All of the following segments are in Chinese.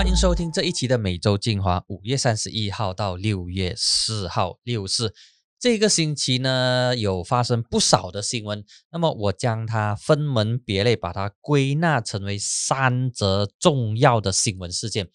欢迎收听这一期的每周精华，五月三十一号到六月四号，六四。这个星期呢，有发生不少的新闻，那么我将它分门别类，把它归纳成为三则重要的新闻事件。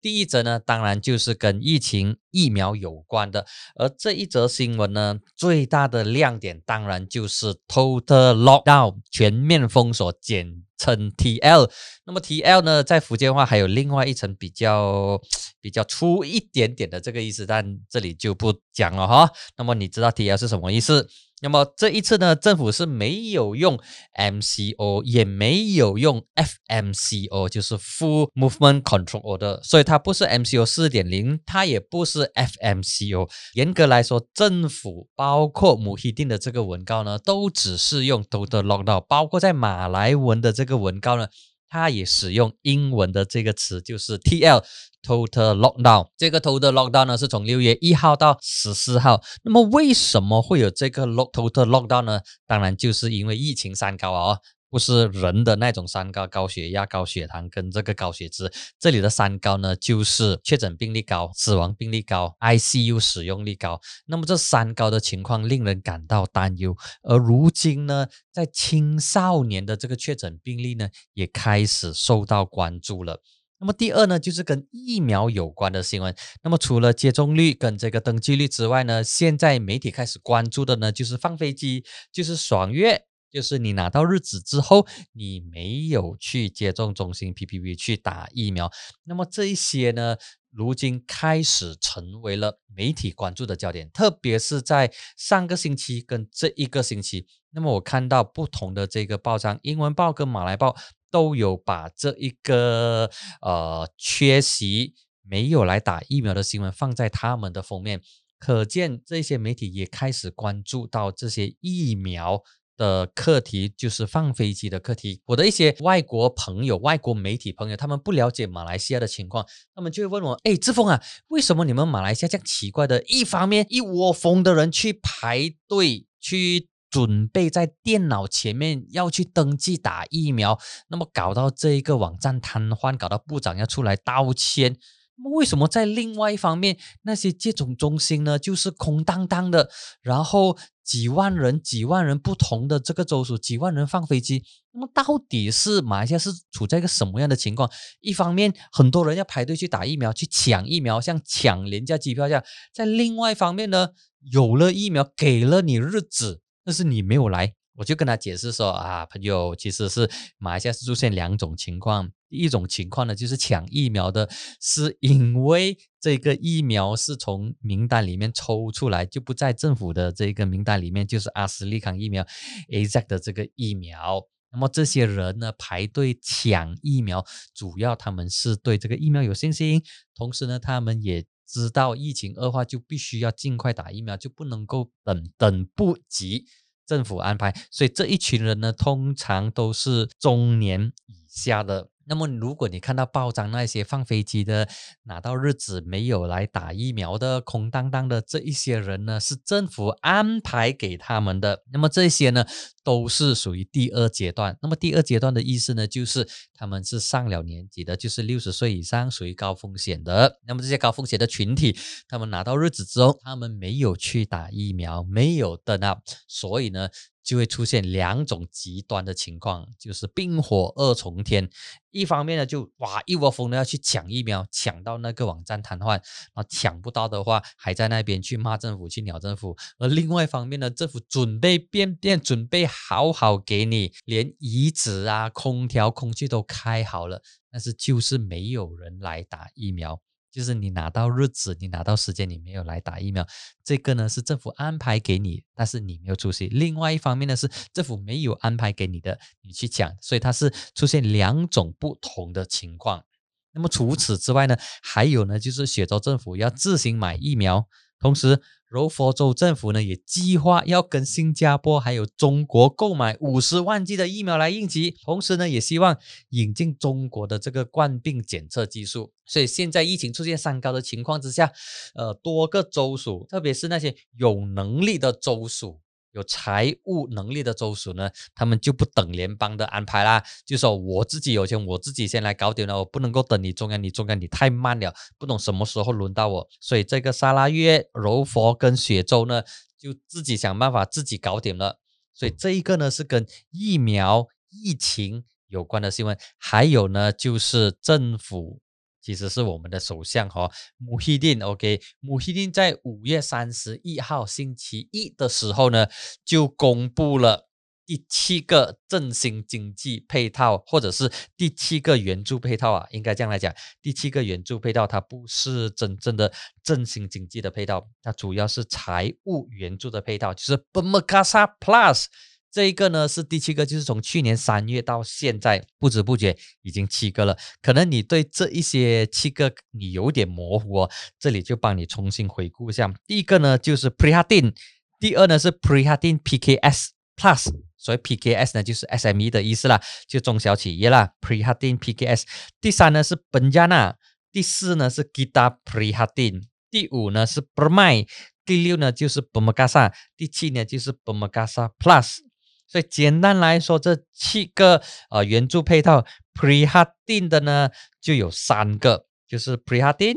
第一则呢，当然就是跟疫情疫苗有关的，而这一则新闻呢，最大的亮点当然就是 Total Lockdown 全面封锁，简称 TL。那么 TL 呢，在福建话还有另外一层比较比较粗一点点的这个意思，但这里就不讲了哈。那么你知道 TL 是什么意思？那么这一次呢，政府是没有用 MCO，也没有用 FMCO，就是 Full Movement Control Order，所以它不是 MCO 四点零，它也不是 FMCO。严格来说，政府包括母希定的这个文告呢，都只是用 Total Lockdown，包括在马来文的这个文告呢。它也使用英文的这个词，就是 T L Total Lockdown。这个 Total Lockdown 呢，是从六月一号到十四号。那么为什么会有这个 Total Lockdown 呢？当然就是因为疫情三高啊。不是人的那种三高，高血压、高血糖跟这个高血脂。这里的三高呢，就是确诊病例高、死亡病例高、ICU 使用率高。那么这三高的情况令人感到担忧。而如今呢，在青少年的这个确诊病例呢，也开始受到关注了。那么第二呢，就是跟疫苗有关的新闻。那么除了接种率跟这个登记率之外呢，现在媒体开始关注的呢，就是放飞机，就是爽约。就是你拿到日子之后，你没有去接种中心 PPV 去打疫苗，那么这一些呢，如今开始成为了媒体关注的焦点，特别是在上个星期跟这一个星期，那么我看到不同的这个报章，英文报跟马来报都有把这一个呃缺席没有来打疫苗的新闻放在他们的封面，可见这些媒体也开始关注到这些疫苗。的课题就是放飞机的课题。我的一些外国朋友、外国媒体朋友，他们不了解马来西亚的情况，他们就会问我：“哎，志峰啊，为什么你们马来西亚这样奇怪的？一方面一窝蜂的人去排队，去准备在电脑前面要去登记打疫苗，那么搞到这一个网站瘫痪，搞到部长要出来道歉。那么为什么在另外一方面，那些接种中心呢，就是空荡荡的，然后？”几万人，几万人不同的这个州属，几万人放飞机，那么到底是马来西亚是处在一个什么样的情况？一方面，很多人要排队去打疫苗，去抢疫苗，像抢廉价机票这样；在另外一方面呢，有了疫苗，给了你日子，但是你没有来。我就跟他解释说啊，朋友，其实是马来西亚是出现两种情况，一种情况呢就是抢疫苗的，是因为这个疫苗是从名单里面抽出来，就不在政府的这个名单里面，就是阿斯利康疫苗 A Z 的这个疫苗。那么这些人呢排队抢疫苗，主要他们是对这个疫苗有信心，同时呢他们也知道疫情恶化就必须要尽快打疫苗，就不能够等等不及。政府安排，所以这一群人呢，通常都是中年以下的。那么，如果你看到报章那些放飞机的拿到日子没有来打疫苗的空荡荡的这一些人呢，是政府安排给他们的。那么这些呢，都是属于第二阶段。那么第二阶段的意思呢，就是他们是上了年纪的，就是六十岁以上，属于高风险的。那么这些高风险的群体，他们拿到日子之后，他们没有去打疫苗，没有等到，所以呢。就会出现两种极端的情况，就是冰火二重天。一方面呢，就哇一窝蜂的要去抢疫苗，抢到那个网站瘫痪；啊，抢不到的话，还在那边去骂政府、去鸟政府。而另外一方面呢，政府准备变变，准备好好给你，连椅子啊、空调、空气都开好了，但是就是没有人来打疫苗。就是你拿到日子，你拿到时间，你没有来打疫苗，这个呢是政府安排给你，但是你没有出席。另外一方面呢是政府没有安排给你的，你去抢，所以它是出现两种不同的情况。那么除此之外呢，还有呢就是雪州政府要自行买疫苗，同时。柔佛州政府呢也计划要跟新加坡还有中国购买五十万剂的疫苗来应急，同时呢也希望引进中国的这个冠病检测技术。所以现在疫情出现三高的情况之下，呃，多个州属，特别是那些有能力的州属，有财务能力的州属呢，他们就不等联邦的安排啦，就说我自己有钱，我自己先来搞点了，我不能够等你中央，你中央你太慢了，不懂什么时候轮到我，所以这个沙拉约、柔佛跟雪州呢，就自己想办法自己搞点了。所以这一个呢是跟疫苗、疫情有关的新闻，还有呢就是政府。其实是我们的首相哈穆希丁，OK，穆希丁在五月三十一号星期一的时候呢，就公布了第七个振兴经济配套，或者是第七个援助配套啊，应该这样来讲，第七个援助配套它不是真正的振兴经济的配套，它主要是财务援助的配套，就是 b m k a s a Plus。这一个呢是第七个，就是从去年三月到现在，不知不觉已经七个了。可能你对这一些七个你有点模糊哦，这里就帮你重新回顾一下。第一个呢就是 p r e h a d i n 第二呢是 p r e h a d i n PKS Plus，所以 PKS 呢就是 SME 的意思啦，就中小企业啦。p r e h a d i n PKS，第三呢是 Benjana，第四呢是 Gita p r e h a d i n 第五呢是 b r m a i 第六呢就是 b m a g a s a 第七呢就是 b m a g a s a Plus。所以简单来说，这七个呃援助配套 p r e h a d i n 的呢就有三个，就是 p r e h a d i n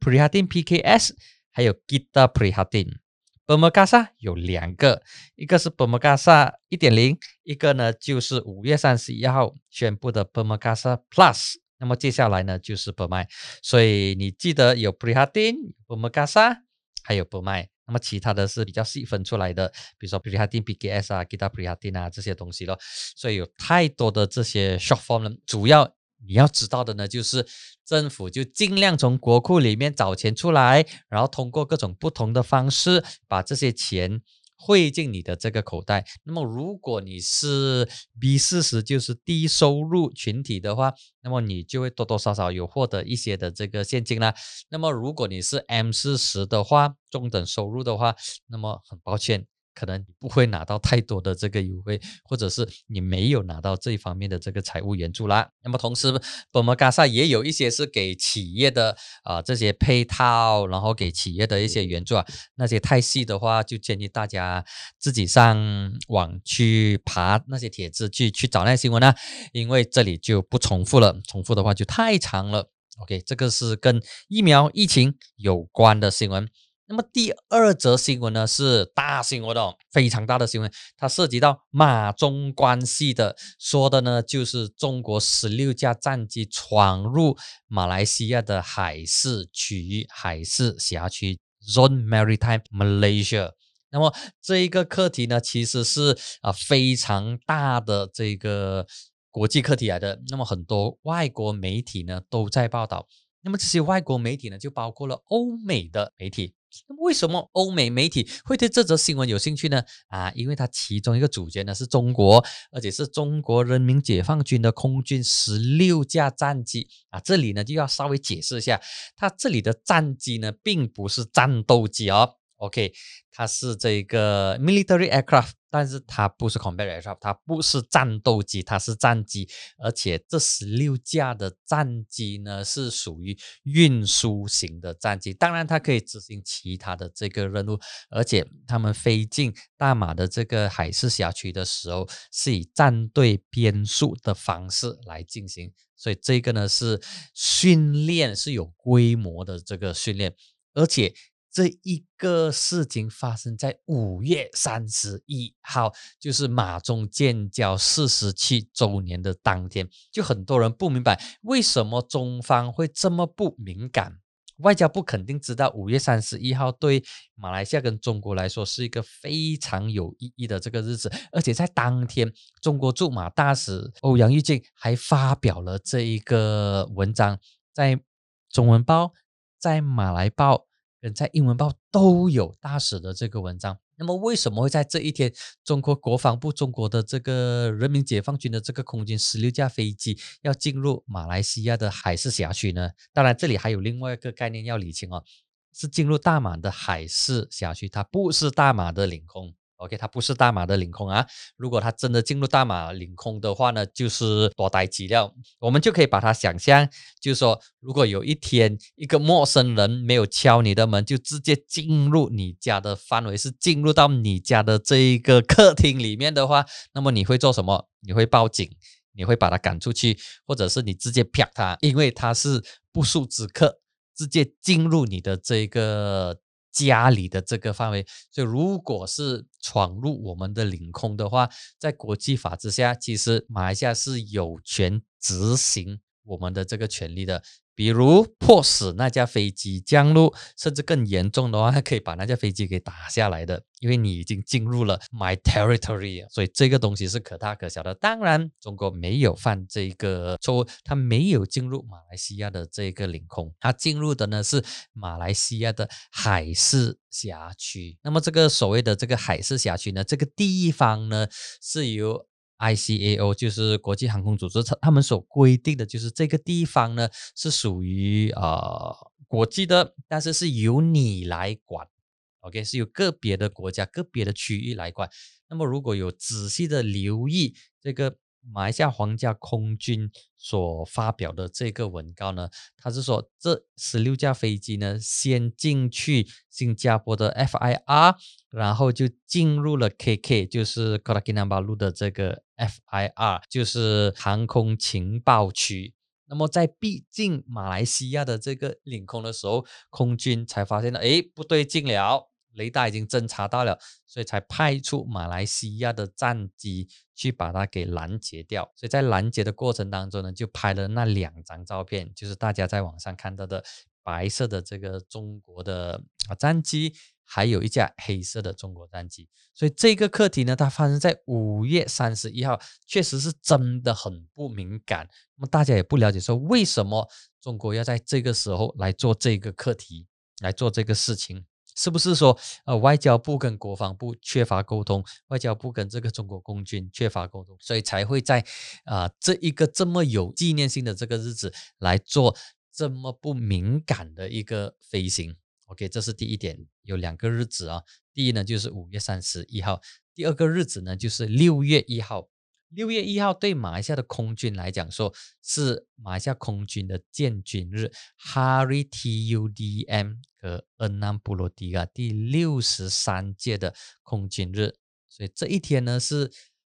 p r e h a d i n PKS，还有 Gita p r e h a d i n b e m a g a s a 有两个，一个是 b e m a g a s a 一点零，一个呢就是五月三十一号宣布的 b e m a g a s a Plus。那么接下来呢就是 b e m a 所以你记得有 p r e h a d i n b e m a g a s a 还有 b e m a 那么其他的是比较细分出来的，比如说 p r e h a d i n PKS 啊 g i t a prehatin 啊这些东西咯。所以有太多的这些 short form 了。主要你要知道的呢，就是政府就尽量从国库里面找钱出来，然后通过各种不同的方式把这些钱。汇进你的这个口袋。那么，如果你是 B 四十，就是低收入群体的话，那么你就会多多少少有获得一些的这个现金啦。那么，如果你是 M 四十的话，中等收入的话，那么很抱歉。可能你不会拿到太多的这个优惠，或者是你没有拿到这一方面的这个财务援助啦。那么同时，本摩嘎萨也有一些是给企业的啊这些配套，然后给企业的一些援助啊。那些太细的话，就建议大家自己上网去爬那些帖子去去找那些新闻啊，因为这里就不重复了，重复的话就太长了。OK，这个是跟疫苗疫情有关的新闻。那么第二则新闻呢是大新闻哦，非常大的新闻，它涉及到马中关系的，说的呢就是中国十六架战机闯入马来西亚的海事区域，海事辖区 （Zone Maritime Malaysia）。那么这一个课题呢，其实是啊非常大的这个国际课题来的。那么很多外国媒体呢都在报道，那么这些外国媒体呢就包括了欧美的媒体。那为什么欧美媒体会对这则新闻有兴趣呢？啊，因为它其中一个主角呢是中国，而且是中国人民解放军的空军十六架战机啊。这里呢就要稍微解释一下，它这里的战机呢并不是战斗机哦。OK，它是这个 military aircraft。但是它不是 combat aircraft，它不是战斗机，它是战机，而且这十六架的战机呢是属于运输型的战机，当然它可以执行其他的这个任务，而且他们飞进大马的这个海事辖区的时候是以战队编速的方式来进行，所以这个呢是训练是有规模的这个训练，而且。这一个事情发生在五月三十一号，就是马中建交四十七周年的当天，就很多人不明白为什么中方会这么不敏感。外交部肯定知道，五月三十一号对马来西亚跟中国来说是一个非常有意义的这个日子，而且在当天，中国驻马大使欧阳玉靖还发表了这一个文章，在中文报，在马来报。人在英文报都有大使的这个文章，那么为什么会在这一天，中国国防部、中国的这个人民解放军的这个空军十六架飞机要进入马来西亚的海事辖区呢？当然，这里还有另外一个概念要理清哦，是进入大马的海事辖区，它不是大马的领空。OK，它不是大马的领空啊。如果它真的进入大马领空的话呢，就是多待几料。我们就可以把它想象，就是说，如果有一天一个陌生人没有敲你的门，就直接进入你家的范围，是进入到你家的这一个客厅里面的话，那么你会做什么？你会报警？你会把他赶出去，或者是你直接啪他，因为他是不速之客，直接进入你的这个。家里的这个范围，所以如果是闯入我们的领空的话，在国际法之下，其实马来西亚是有权执行我们的这个权利的。比如迫使那架飞机降落，甚至更严重的话，还可以把那架飞机给打下来的，因为你已经进入了 my territory，所以这个东西是可大可小的。当然，中国没有犯这个错误，他没有进入马来西亚的这个领空，他进入的呢是马来西亚的海事辖区。那么这个所谓的这个海事辖区呢，这个地方呢是由。ICAO 就是国际航空组织，他他们所规定的就是这个地方呢是属于呃国际的，但是是由你来管，OK，是由个别的国家、个别的区域来管。那么如果有仔细的留意这个。马来西亚皇家空军所发表的这个文告呢，他是说这十六架飞机呢，先进去新加坡的 FIR，然后就进入了 KK，就是 Kota Kinabalu 的这个 FIR，就是航空情报区。那么在逼近马来西亚的这个领空的时候，空军才发现了，哎，不对劲了。雷达已经侦查到了，所以才派出马来西亚的战机去把它给拦截掉。所以在拦截的过程当中呢，就拍了那两张照片，就是大家在网上看到的白色的这个中国的啊战机，还有一架黑色的中国战机。所以这个课题呢，它发生在五月三十一号，确实是真的很不敏感。那么大家也不了解说，为什么中国要在这个时候来做这个课题，来做这个事情。是不是说，呃，外交部跟国防部缺乏沟通，外交部跟这个中国空军缺乏沟通，所以才会在啊这一个这么有纪念性的这个日子来做这么不敏感的一个飞行？OK，这是第一点，有两个日子啊，第一呢就是五月三十一号，第二个日子呢就是六月一号。六月一号对马来西亚的空军来讲，说是马来西亚空军的建军日，Hari Tudm 和恩南布罗迪亚第六十三届的空军日，所以这一天呢是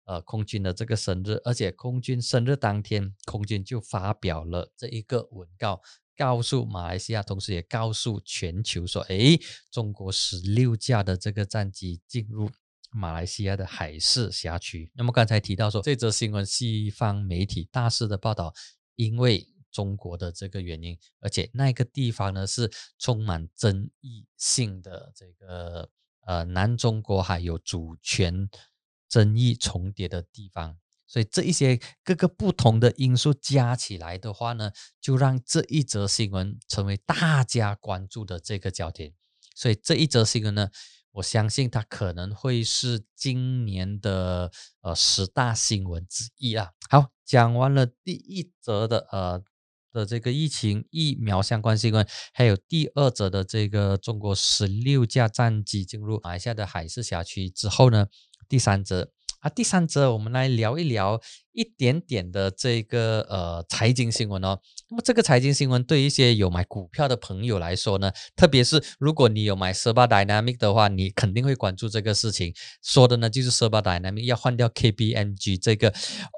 呃空军的这个生日，而且空军生日当天，空军就发表了这一个文告，告诉马来西亚，同时也告诉全球说，哎，中国十六架的这个战机进入。马来西亚的海事辖区。那么刚才提到说，这则新闻西方媒体大肆的报道，因为中国的这个原因，而且那个地方呢是充满争议性的，这个呃南中国海有主权争议重叠的地方，所以这一些各个不同的因素加起来的话呢，就让这一则新闻成为大家关注的这个焦点。所以这一则新闻呢。我相信它可能会是今年的呃十大新闻之一啊。好，讲完了第一则的呃的这个疫情疫苗相关新闻，还有第二则的这个中国十六架战机进入马来西亚的海事辖区之后呢，第三则。啊，第三则我们来聊一聊一点点的这个呃财经新闻哦。那么这个财经新闻对一些有买股票的朋友来说呢，特别是如果你有买 Serba Dynamic 的话，你肯定会关注这个事情。说的呢就是 Serba Dynamic 要换掉 KPMG 这个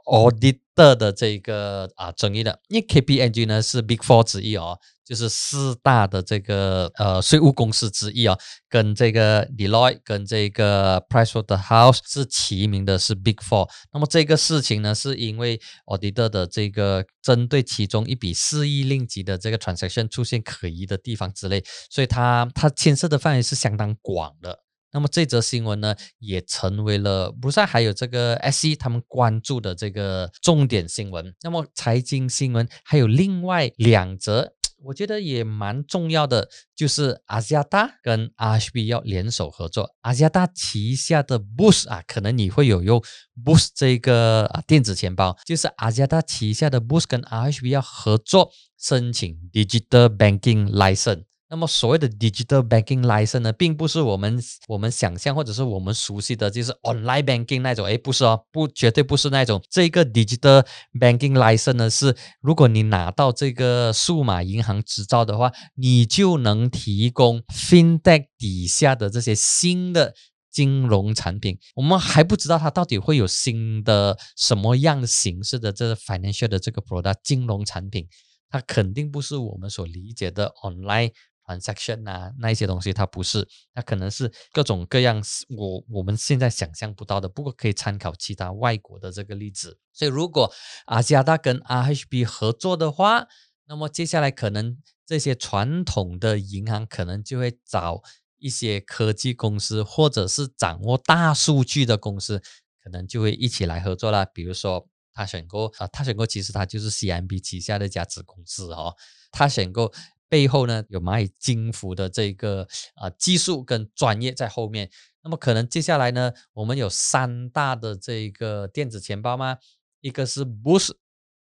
auditor 的这个啊争议的，因为 KPMG 呢是 Big Four 之一哦。就是四大的这个呃税务公司之一啊，跟这个 Deloitte 跟这个 Pricewaterhouse 是齐名的，是 Big Four。那么这个事情呢，是因为 Auditor 的这个针对其中一笔四亿令吉的这个 transaction 出现可疑的地方之类，所以它它牵涉的范围是相当广的。那么这则新闻呢，也成为了不是还有这个 SE 他们关注的这个重点新闻。那么财经新闻还有另外两则。我觉得也蛮重要的，就是阿加达跟 RHB 要联手合作。阿加达旗下的 Boost 啊，可能你会有用 Boost 这个啊电子钱包，就是阿加达旗下的 Boost 跟 RHB 要合作申请 Digital Banking License。那么所谓的 digital banking license 呢，并不是我们我们想象或者是我们熟悉的就是 online banking 那种，哎，不是哦，不，绝对不是那种。这个 digital banking license 呢，是如果你拿到这个数码银行执照的话，你就能提供 fintech 底下的这些新的金融产品。我们还不知道它到底会有新的什么样形式的这个 financial 的这个 product 金融产品，它肯定不是我们所理解的 online。Transaction 啊，那一些东西它不是，它可能是各种各样我我们现在想象不到的。不过可以参考其他外国的这个例子。所以如果阿加达跟 RHB 合作的话，那么接下来可能这些传统的银行可能就会找一些科技公司，或者是掌握大数据的公司，可能就会一起来合作了。比如说他选购啊，他选购其实他就是 CMB 旗下的一家子公司哦，他选购。背后呢有蚂蚁金服的这个啊技术跟专业在后面，那么可能接下来呢，我们有三大的这个电子钱包吗？一个是 Boost，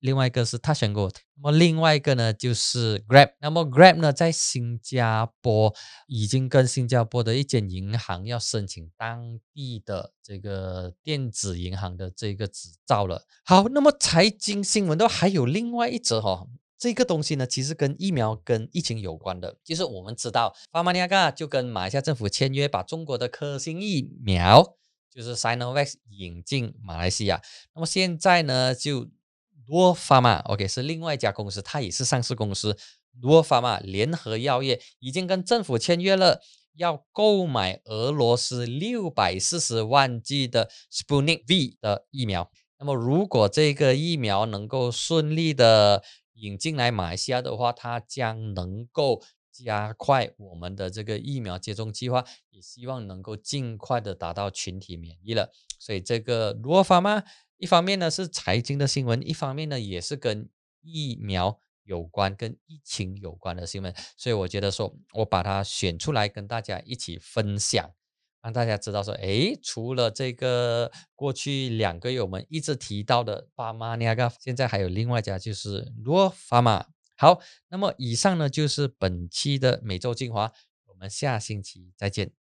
另外一个是 Touch and Go，那么另外一个呢就是 Grab。那么 Grab 呢在新加坡已经跟新加坡的一间银行要申请当地的这个电子银行的这个执照了。好，那么财经新闻都还有另外一则哈。这个东西呢，其实跟疫苗、跟疫情有关的。就是我们知道，巴马尼亚就跟马来西亚政府签约，把中国的科兴疫苗，就是 Sinovac 引进马来西亚。那么现在呢，就罗法玛，OK，是另外一家公司，它也是上市公司。罗法玛联合药业已经跟政府签约了，要购买俄罗斯六百四十万剂的 Sputnik V 的疫苗。那么如果这个疫苗能够顺利的，引进来马来西亚的话，它将能够加快我们的这个疫苗接种计划，也希望能够尽快的达到群体免疫了。所以这个罗法嘛，一方面呢是财经的新闻，一方面呢也是跟疫苗有关、跟疫情有关的新闻。所以我觉得说，我把它选出来跟大家一起分享。让大家知道说，哎，除了这个过去两个月我们一直提到的巴玛尼亚嘎，现在还有另外一家就是罗法玛。好，那么以上呢就是本期的每周精华，我们下星期再见。